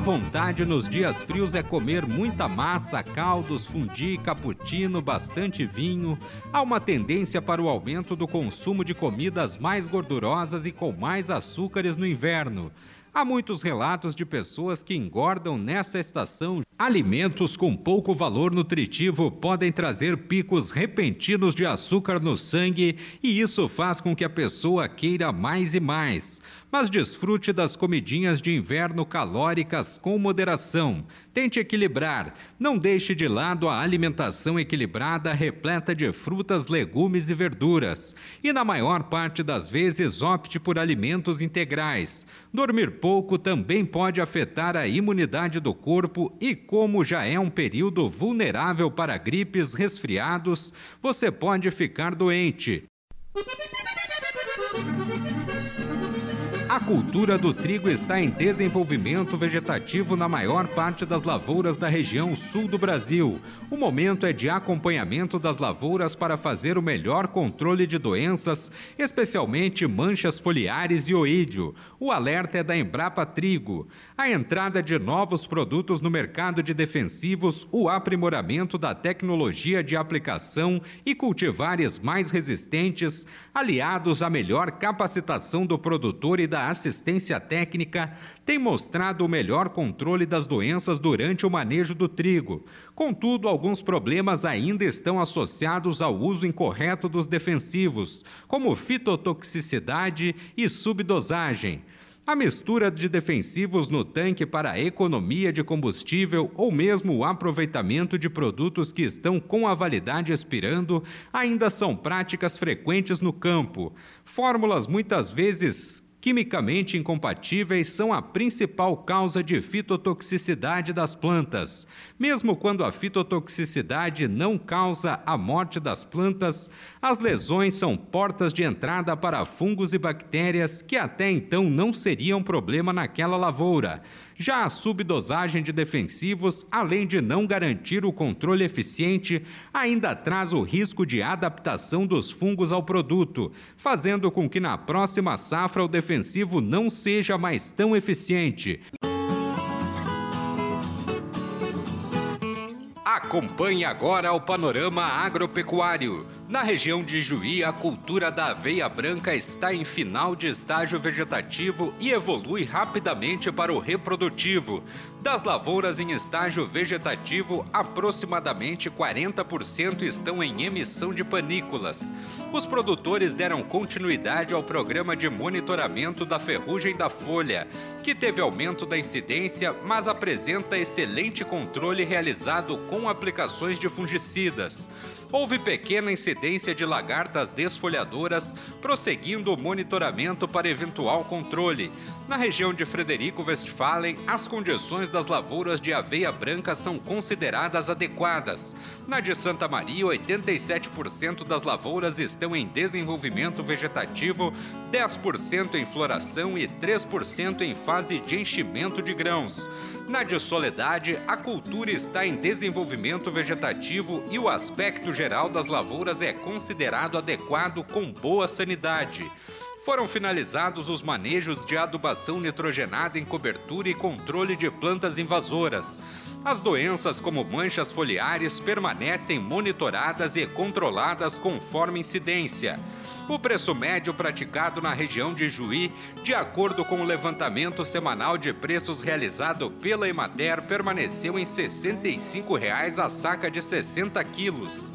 A vontade nos dias frios é comer muita massa, caldos, fundi, cappuccino, bastante vinho. Há uma tendência para o aumento do consumo de comidas mais gordurosas e com mais açúcares no inverno. Há muitos relatos de pessoas que engordam nesta estação. Alimentos com pouco valor nutritivo podem trazer picos repentinos de açúcar no sangue e isso faz com que a pessoa queira mais e mais mas desfrute das comidinhas de inverno calóricas com moderação. Tente equilibrar. Não deixe de lado a alimentação equilibrada repleta de frutas, legumes e verduras. E na maior parte das vezes, opte por alimentos integrais. Dormir pouco também pode afetar a imunidade do corpo e, como já é um período vulnerável para gripes, resfriados, você pode ficar doente. A cultura do trigo está em desenvolvimento vegetativo na maior parte das lavouras da região sul do Brasil. O momento é de acompanhamento das lavouras para fazer o melhor controle de doenças, especialmente manchas foliares e oídio. O alerta é da Embrapa Trigo. A entrada de novos produtos no mercado de defensivos, o aprimoramento da tecnologia de aplicação e cultivares mais resistentes, aliados à melhor capacitação do produtor e da assistência técnica tem mostrado o melhor controle das doenças durante o manejo do trigo. Contudo, alguns problemas ainda estão associados ao uso incorreto dos defensivos, como fitotoxicidade e subdosagem. A mistura de defensivos no tanque para a economia de combustível ou mesmo o aproveitamento de produtos que estão com a validade expirando ainda são práticas frequentes no campo. Fórmulas muitas vezes quimicamente incompatíveis são a principal causa de fitotoxicidade das plantas. Mesmo quando a fitotoxicidade não causa a morte das plantas, as lesões são portas de entrada para fungos e bactérias que até então não seriam problema naquela lavoura. Já a subdosagem de defensivos, além de não garantir o controle eficiente, ainda traz o risco de adaptação dos fungos ao produto, fazendo com que na próxima safra o defensivo não seja mais tão eficiente. Acompanhe agora o panorama agropecuário. Na região de Juí, a cultura da aveia branca está em final de estágio vegetativo e evolui rapidamente para o reprodutivo. Das lavouras em estágio vegetativo, aproximadamente 40% estão em emissão de panículas. Os produtores deram continuidade ao programa de monitoramento da ferrugem da folha, que teve aumento da incidência, mas apresenta excelente controle realizado com aplicações de fungicidas houve pequena incidência de lagartas desfolhadoras, prosseguindo o monitoramento para eventual controle. Na região de Frederico Westphalen, as condições das lavouras de aveia branca são consideradas adequadas. Na de Santa Maria, 87% das lavouras estão em desenvolvimento vegetativo, 10% em floração e 3% em fase de enchimento de grãos. Na de Soledade, a cultura está em desenvolvimento vegetativo e o aspecto geral das lavouras é considerado adequado com boa sanidade. Foram finalizados os manejos de adubação nitrogenada em cobertura e controle de plantas invasoras. As doenças como manchas foliares permanecem monitoradas e controladas conforme incidência. O preço médio praticado na região de Juí, de acordo com o levantamento semanal de preços realizado pela Emater, permaneceu em 65 reais a saca de 60 quilos.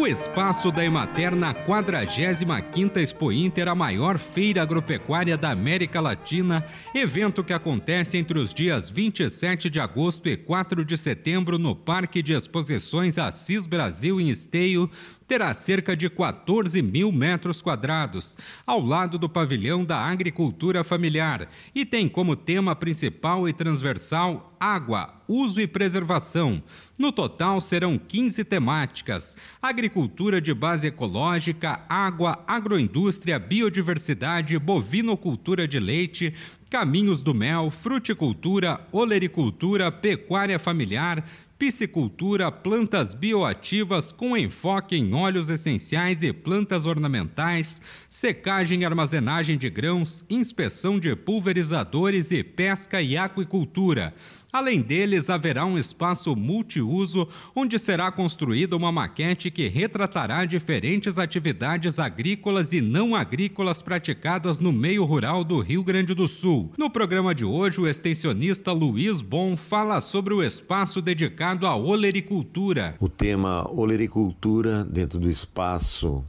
O espaço da Emater na 45ª Expo Inter, a maior feira agropecuária da América Latina, evento que acontece entre os dias 27 de agosto e 4 de setembro no Parque de Exposições Assis Brasil em Esteio, terá cerca de 14 mil metros quadrados, ao lado do pavilhão da agricultura familiar, e tem como tema principal e transversal água, uso e preservação. No total serão 15 temáticas: agricultura de base ecológica, água, agroindústria, biodiversidade, bovinocultura de leite, caminhos do mel, fruticultura, olericultura, pecuária familiar, piscicultura, plantas bioativas com enfoque em óleos essenciais e plantas ornamentais, secagem e armazenagem de grãos, inspeção de pulverizadores e pesca e aquicultura. Além deles, haverá um espaço multiuso onde será construída uma maquete que retratará diferentes atividades agrícolas e não agrícolas praticadas no meio rural do Rio Grande do Sul. No programa de hoje, o extensionista Luiz Bom fala sobre o espaço dedicado à olericultura. O tema olericultura dentro do espaço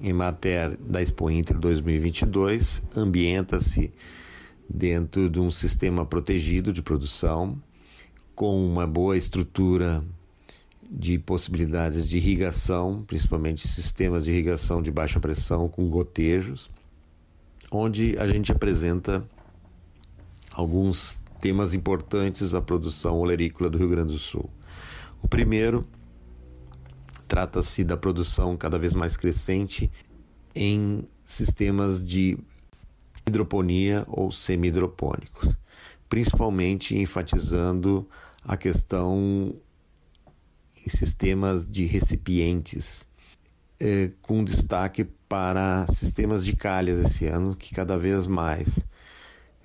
em matéria da Expo Inter 2022 ambienta-se dentro de um sistema protegido de produção, com uma boa estrutura de possibilidades de irrigação, principalmente sistemas de irrigação de baixa pressão com gotejos, onde a gente apresenta alguns temas importantes da produção olerícola do Rio Grande do Sul. O primeiro trata-se da produção cada vez mais crescente em sistemas de hidroponia ou semi-hidropônicos, principalmente enfatizando a questão em sistemas de recipientes, eh, com destaque para sistemas de calhas esse ano, que cada vez mais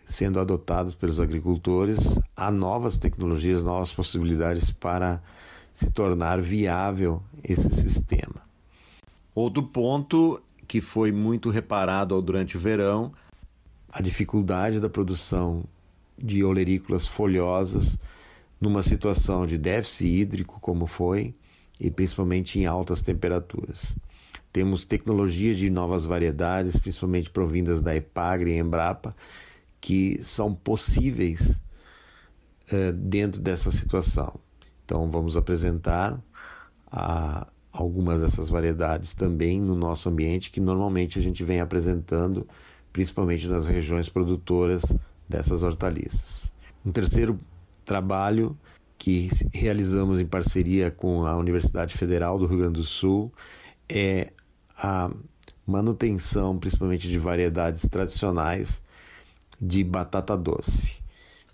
sendo adotados pelos agricultores, há novas tecnologias, novas possibilidades para se tornar viável esse sistema. Outro ponto que foi muito reparado durante o verão a dificuldade da produção de olerícolas folhosas numa situação de déficit hídrico, como foi, e principalmente em altas temperaturas. Temos tecnologias de novas variedades, principalmente provindas da Epagre e Embrapa, que são possíveis uh, dentro dessa situação. Então, vamos apresentar a, algumas dessas variedades também no nosso ambiente, que normalmente a gente vem apresentando principalmente nas regiões produtoras dessas hortaliças. Um terceiro trabalho que realizamos em parceria com a Universidade Federal do Rio Grande do Sul é a manutenção, principalmente de variedades tradicionais de batata doce.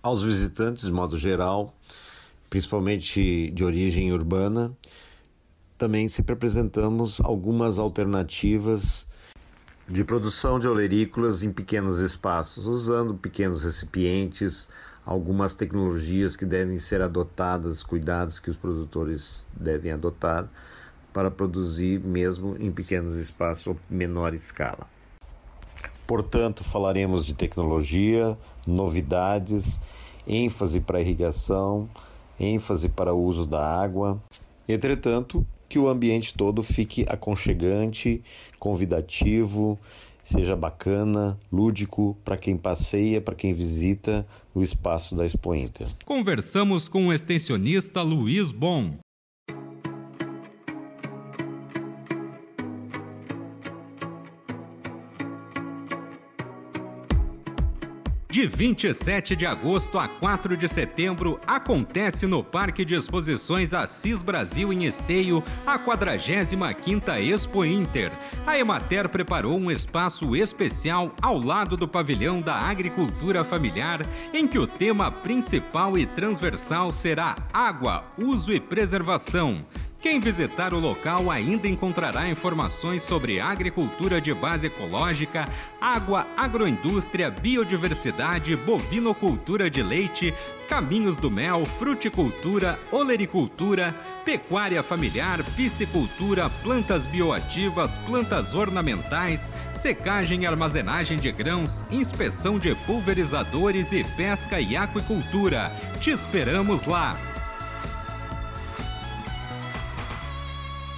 Aos visitantes, de modo geral, principalmente de origem urbana, também sempre apresentamos algumas alternativas de produção de olerícolas em pequenos espaços, usando pequenos recipientes, algumas tecnologias que devem ser adotadas, cuidados que os produtores devem adotar para produzir mesmo em pequenos espaços ou menor escala. Portanto, falaremos de tecnologia, novidades, ênfase para irrigação, ênfase para o uso da água. Entretanto, que o ambiente todo fique aconchegante, convidativo, seja bacana, lúdico para quem passeia, para quem visita o espaço da Expo Inter. Conversamos com o extensionista Luiz Bom. De 27 de agosto a 4 de setembro, acontece no Parque de Exposições Assis Brasil em Esteio a 45ª Expo Inter. A Emater preparou um espaço especial ao lado do pavilhão da agricultura familiar, em que o tema principal e transversal será água, uso e preservação. Quem visitar o local ainda encontrará informações sobre agricultura de base ecológica, água, agroindústria, biodiversidade, bovinocultura de leite, caminhos do mel, fruticultura, olericultura, pecuária familiar, piscicultura, plantas bioativas, plantas ornamentais, secagem e armazenagem de grãos, inspeção de pulverizadores e pesca e aquicultura. Te esperamos lá!